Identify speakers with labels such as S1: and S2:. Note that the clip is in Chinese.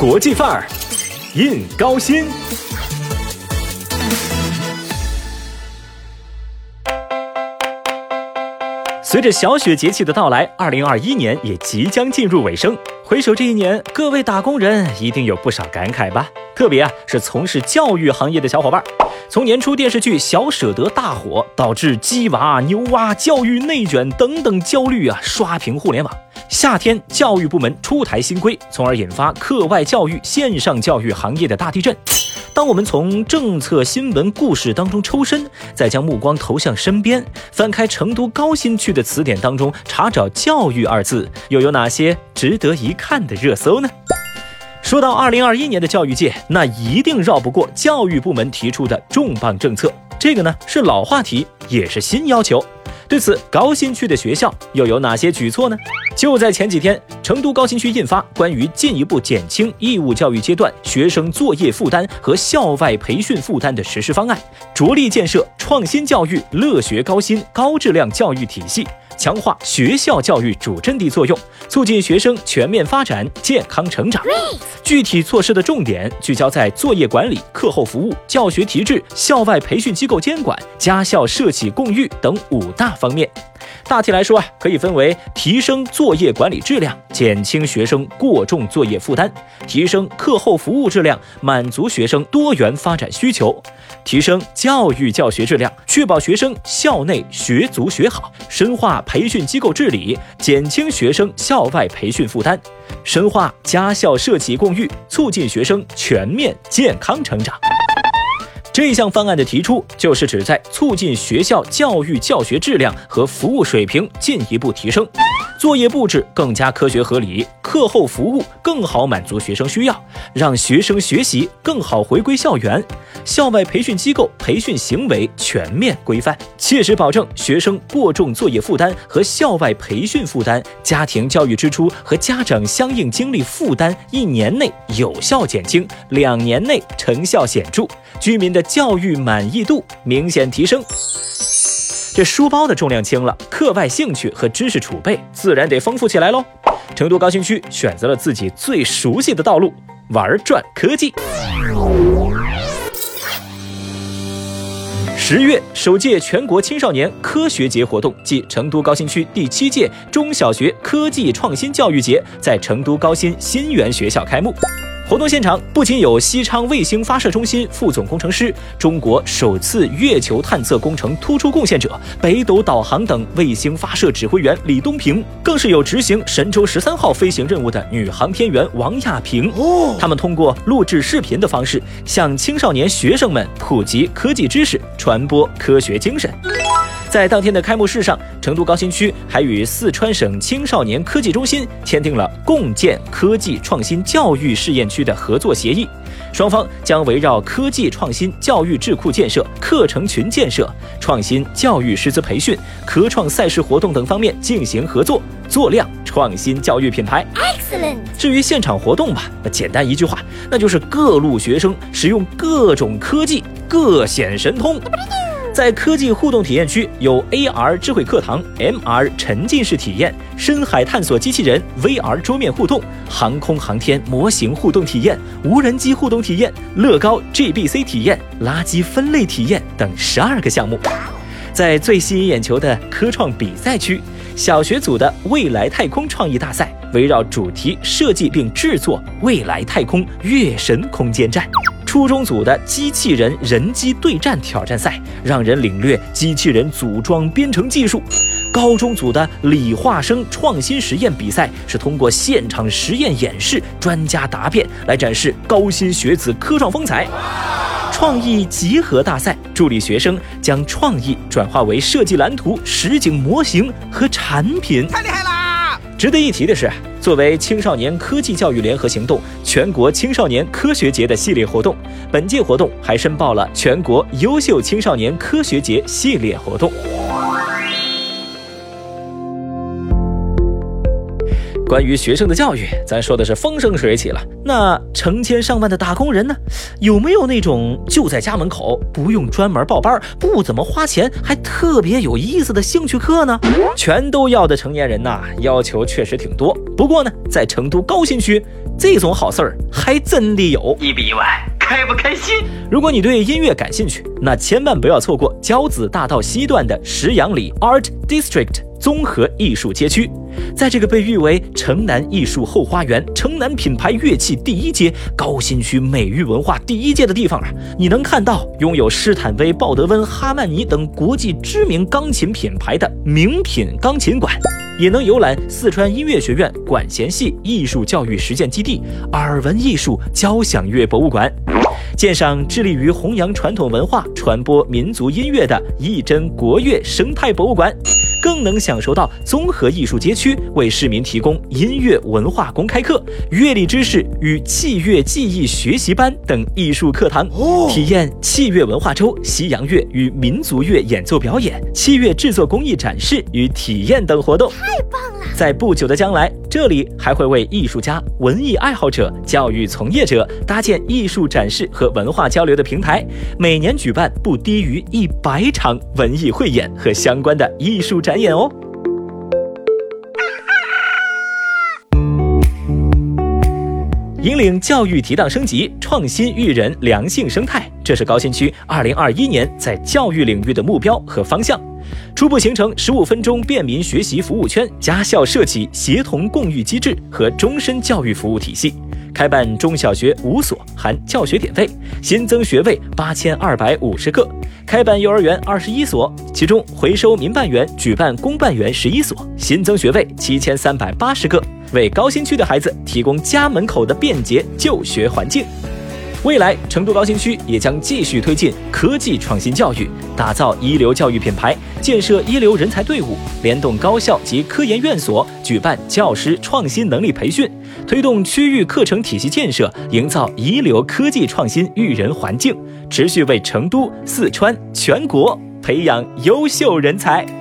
S1: 国际范儿，印高薪。随着小雪节气的到来，二零二一年也即将进入尾声。回首这一年，各位打工人一定有不少感慨吧？特别啊，是从事教育行业的小伙伴。从年初电视剧《小舍得》大火，导致鸡娃、牛娃、教育内卷等等焦虑啊，刷屏互联网。夏天，教育部门出台新规，从而引发课外教育、线上教育行业的大地震。当我们从政策、新闻、故事当中抽身，再将目光投向身边，翻开成都高新区的词典当中，查找“教育”二字，又有哪些值得一看的热搜呢？说到二零二一年的教育界，那一定绕不过教育部门提出的重磅政策。这个呢是老话题，也是新要求。对此，高新区的学校又有哪些举措呢？就在前几天，成都高新区印发关于进一步减轻义务教育阶段学生作业负担和校外培训负担的实施方案，着力建设创新教育、乐学高新、高质量教育体系。强化学校教育主阵地作用，促进学生全面发展、健康成长。具体措施的重点聚焦在作业管理、课后服务、教学提质、校外培训机构监管、家校社企共育等五大方面。大体来说啊，可以分为提升作业管理质量，减轻学生过重作业负担；提升课后服务质量，满足学生多元发展需求；提升教育教学质量，确保学生校内学足学好；深化培训机构治理，减轻学生校外培训负担；深化家校社企共育，促进学生全面健康成长。这项方案的提出，就是旨在促进学校教育教学质量和服务水平进一步提升，作业布置更加科学合理，课后服务更好满足学生需要，让学生学习更好回归校园，校外培训机构培训行为全面规范，切实保证学生过重作业负担和校外培训负担、家庭教育支出和家长相应精力负担一年内有效减轻，两年内成效显著，居民的。教育满意度明显提升，这书包的重量轻了，课外兴趣和知识储备自然得丰富起来喽。成都高新区选择了自己最熟悉的道路，玩转科技。十月，首届全国青少年科学节活动暨成都高新区第七届中小学科技创新教育节在成都高新新源学校开幕。活动现场不仅有西昌卫星发射中心副总工程师、中国首次月球探测工程突出贡献者、北斗导航等卫星发射指挥员李东平，更是有执行神舟十三号飞行任务的女航天员王亚平。哦，他们通过录制视频的方式，向青少年学生们普及科技知识，传播科学精神。在当天的开幕式上，成都高新区还与四川省青少年科技中心签订了共建科技创新教育试验区的合作协议，双方将围绕科技创新教育智库建设、课程群建设、创新教育师资培训、科创赛事活动等方面进行合作，做亮创新教育品牌。Excellent。至于现场活动吧，那简单一句话，那就是各路学生使用各种科技，各显神通。在科技互动体验区，有 AR 智慧课堂、MR 沉浸式体验、深海探索机器人、VR 桌面互动、航空航天模型互动体验、无人机互动体验、乐高 GBC 体验、垃圾分类体验等十二个项目。在最吸引眼球的科创比赛区，小学组的未来太空创意大赛围绕主题设计并制作未来太空月神空间站。初中组的机器人人机对战挑战赛，让人领略机器人组装编程技术；高中组的理化生创新实验比赛，是通过现场实验演示、专家答辩来展示高新学子科创风采。创意集合大赛助力学生将创意转化为设计蓝图、实景模型和产品，值得一提的是。作为青少年科技教育联合行动全国青少年科学节的系列活动，本届活动还申报了全国优秀青少年科学节系列活动。关于学生的教育，咱说的是风生水起了。那成千上万的打工人呢？有没有那种就在家门口，不用专门报班，不怎么花钱，还特别有意思的兴趣课呢？全都要的成年人呐，要求确实挺多。不过呢，在成都高新区，这种好事儿还真的有。
S2: 意不意外？开不开心？
S1: 如果你对音乐感兴趣，那千万不要错过交子大道西段的石阳里 Art District。综合艺术街区，在这个被誉为城南艺术后花园、城南品牌乐器第一街、高新区美育文化第一街的地方啊，你能看到拥有施坦威、鲍德温、哈曼尼等国际知名钢琴品牌的名品钢琴馆，也能游览四川音乐学院管弦系艺术教育实践基地、耳闻艺术交响乐博物馆。鉴赏致力于弘扬传统文化、传播民族音乐的义珍国乐生态博物馆，更能享受到综合艺术街区为市民提供音乐文化公开课、乐理知识与器乐技艺学习班等艺术课堂，体验器乐文化周、西洋乐与民族乐演奏表演、器乐制作工艺展示与体验等活动。
S3: 太棒了！
S1: 在不久的将来，这里还会为艺术家、文艺爱好者、教育从业者搭建艺术展示和文化交流的平台，每年举办不低于一百场文艺汇演和相关的艺术展演哦。引领教育提档升级，创新育人良性生态，这是高新区二零二一年在教育领域的目标和方向。初步形成十五分钟便民学习服务圈，家校社企协同共育机制和终身教育服务体系。开办中小学五所，含教学点位，新增学位八千二百五十个；开办幼儿园二十一所，其中回收民办园，举办公办园十一所，新增学位七千三百八十个，为高新区的孩子提供家门口的便捷就学环境。未来，成都高新区也将继续推进科技创新教育，打造一流教育品牌，建设一流人才队伍，联动高校及科研院所举办教师创新能力培训，推动区域课程体系建设，营造一流科技创新育人环境，持续为成都、四川、全国培养优秀人才。